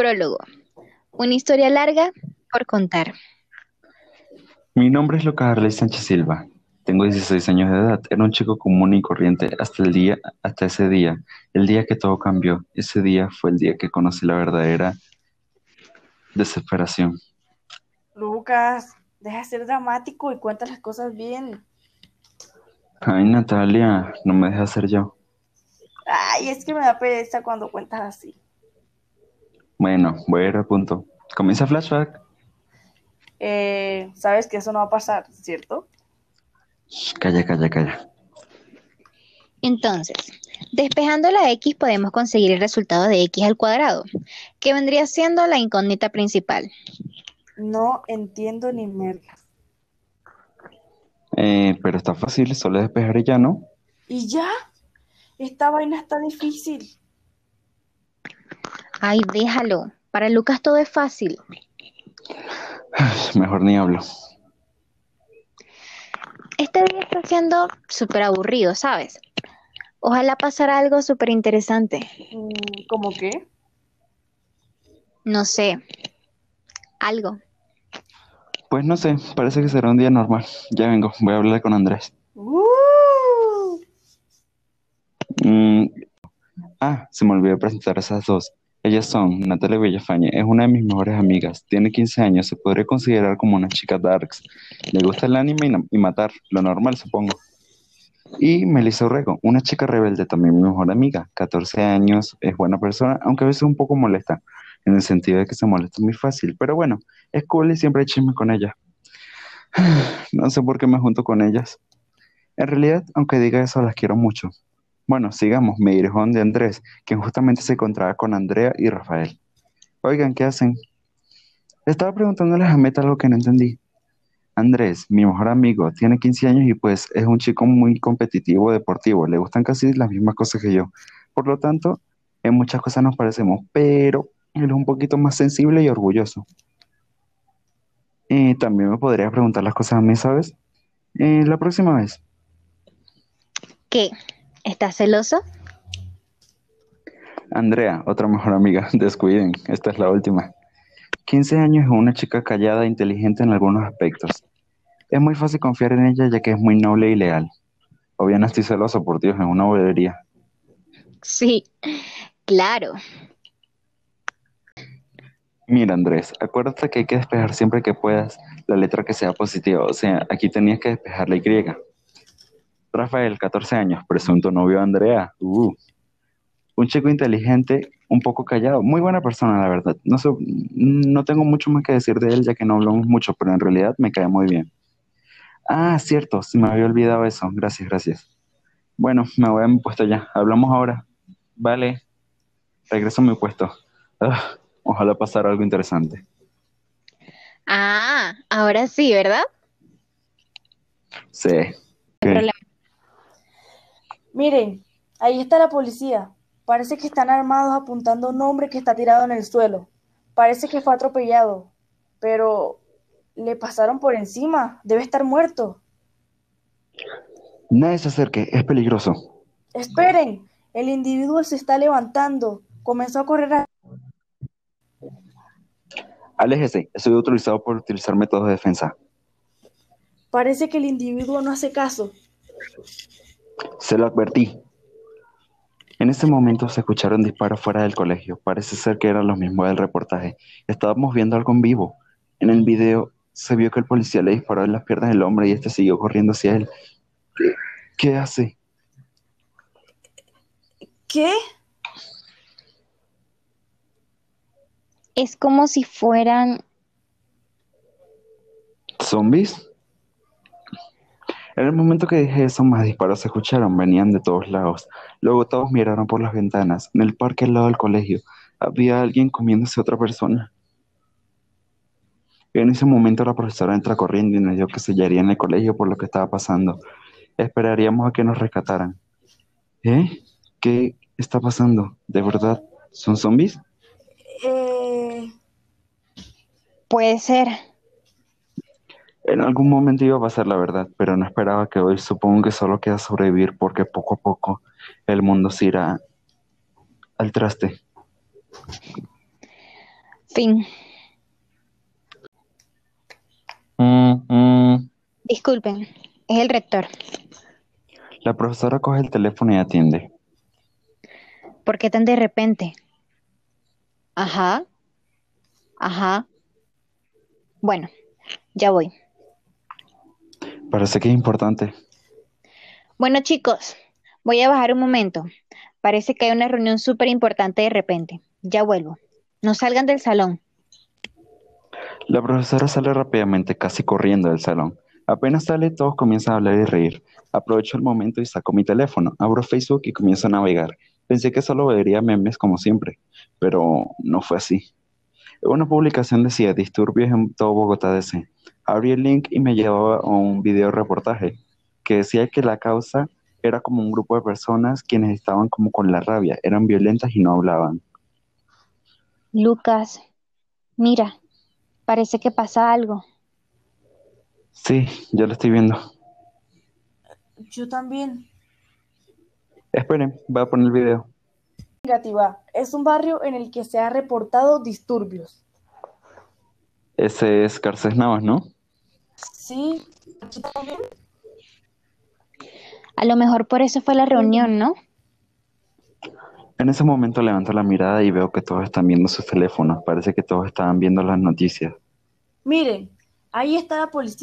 Prólogo. Una historia larga por contar. Mi nombre es Lucas Arley Sánchez Silva. Tengo 16 años de edad. Era un chico común y corriente hasta el día, hasta ese día, el día que todo cambió. Ese día fue el día que conocí la verdadera desesperación. Lucas, deja de ser dramático y cuenta las cosas bien. Ay, Natalia, no me dejas ser yo. Ay, es que me da pereza cuando cuentas así. Bueno, voy a ir al punto. Comienza flashback. Eh, Sabes que eso no va a pasar, ¿cierto? Shh, Calla, calla, calla. Entonces, despejando la x podemos conseguir el resultado de x al cuadrado, que vendría siendo la incógnita principal. No entiendo ni merda. Eh, pero está fácil, solo despejar y ya, ¿no? ¿Y ya? Esta vaina está difícil. Ay, déjalo. Para Lucas todo es fácil. Mejor ni hablo. Este día está siendo súper aburrido, ¿sabes? Ojalá pasara algo súper interesante. Mm, ¿Cómo qué? No sé. Algo. Pues no sé, parece que será un día normal. Ya vengo, voy a hablar con Andrés. ¡Uh! Mm, Ah, se me olvidó presentar a esas dos. Ellas son Natalia Villafañe, es una de mis mejores amigas, tiene 15 años, se podría considerar como una chica darks. Le gusta el anime y, matar, lo normal supongo. Y Melissa Urrego, una chica rebelde, también mi mejor amiga, 14 años, es buena persona, aunque a veces un poco molesta, en el sentido de que se molesta muy fácil, pero bueno, es cool y siempre hay chisme con ella. No sé por qué me junto con ellas. En realidad, aunque diga eso, las quiero mucho. Bueno, sigamos, me dirijo de Andrés, quien justamente se encontraba con Andrea y Rafael. Oigan, ¿qué hacen? Estaba preguntándoles a Meta algo que no entendí. Andrés, mi mejor amigo, tiene 15 años y pues es un chico muy competitivo, deportivo, le gustan casi las mismas cosas que yo. Por lo tanto, en muchas cosas nos parecemos, pero él es un poquito más sensible y orgulloso. Y también me podrías preguntar las cosas a mí, ¿sabes? Eh, la próxima vez. ¿Qué? ¿Estás celoso? Andrea, otra mejor amiga, descuiden, esta es la última. 15 años es una chica callada e inteligente en algunos aspectos. Es muy fácil confiar en ella ya que es muy noble y leal. O bien estoy celoso, por Dios, en una bobería. Sí, claro. Mira, Andrés, acuérdate que hay que despejar siempre que puedas la letra que sea positiva. O sea, aquí tenías que despejar la Y. Rafael, 14 años, presunto novio de Andrea. Uh. Un chico inteligente, un poco callado, muy buena persona, la verdad. No sé, no tengo mucho más que decir de él ya que no hablamos mucho, pero en realidad me cae muy bien. Ah, cierto, se me había olvidado eso. Gracias, gracias. Bueno, me voy a mi puesto ya. Hablamos ahora. Vale. Regreso a mi puesto. Ah, ojalá pasara algo interesante. Ah, ahora sí, ¿verdad? Sí. Miren, ahí está la policía. Parece que están armados apuntando a un hombre que está tirado en el suelo. Parece que fue atropellado, pero le pasaron por encima. Debe estar muerto. Nadie se acerque, es peligroso. Esperen, el individuo se está levantando. Comenzó a correr a... Aléjese, estoy autorizado por utilizar métodos de defensa. Parece que el individuo no hace caso. Se lo advertí. En ese momento se escucharon disparos fuera del colegio. Parece ser que eran los mismos del reportaje. Estábamos viendo algo en vivo. En el video se vio que el policía le disparó en las piernas del hombre y este siguió corriendo hacia él. ¿Qué, qué hace? ¿Qué? Es como si fueran... ¿Zombies? En el momento que dije eso, más disparos se escucharon, venían de todos lados. Luego todos miraron por las ventanas. En el parque al lado del colegio había alguien comiéndose a otra persona. En ese momento la profesora entra corriendo y nos dijo que sellaría en el colegio por lo que estaba pasando. Esperaríamos a que nos rescataran. ¿Eh? ¿Qué está pasando? ¿De verdad? ¿Son zombies? Eh, Puede ser. En algún momento iba a pasar la verdad, pero no esperaba que hoy. Supongo que solo queda sobrevivir porque poco a poco el mundo se irá al traste. Fin. Mm, mm. Disculpen, es el rector. La profesora coge el teléfono y atiende. ¿Por qué tan de repente? Ajá. Ajá. Bueno, ya voy. Parece que es importante. Bueno, chicos, voy a bajar un momento. Parece que hay una reunión súper importante de repente. Ya vuelvo. No salgan del salón. La profesora sale rápidamente, casi corriendo del salón. Apenas sale, todos comienzan a hablar y reír. Aprovecho el momento y saco mi teléfono, abro Facebook y comienzo a navegar. Pensé que solo vería memes como siempre, pero no fue así. Una publicación decía disturbios en todo Bogotá DC. Abrí el link y me llevaba a un video reportaje que decía que la causa era como un grupo de personas quienes estaban como con la rabia, eran violentas y no hablaban. Lucas, mira, parece que pasa algo. Sí, ya lo estoy viendo. Yo también. Esperen, voy a poner el video. Negativa. Es un barrio en el que se ha reportado disturbios. Ese es Garcés Navas, ¿no? Sí. A lo mejor por eso fue la reunión, ¿no? En ese momento levanto la mirada y veo que todos están viendo sus teléfonos. Parece que todos estaban viendo las noticias. Miren, ahí está la policía.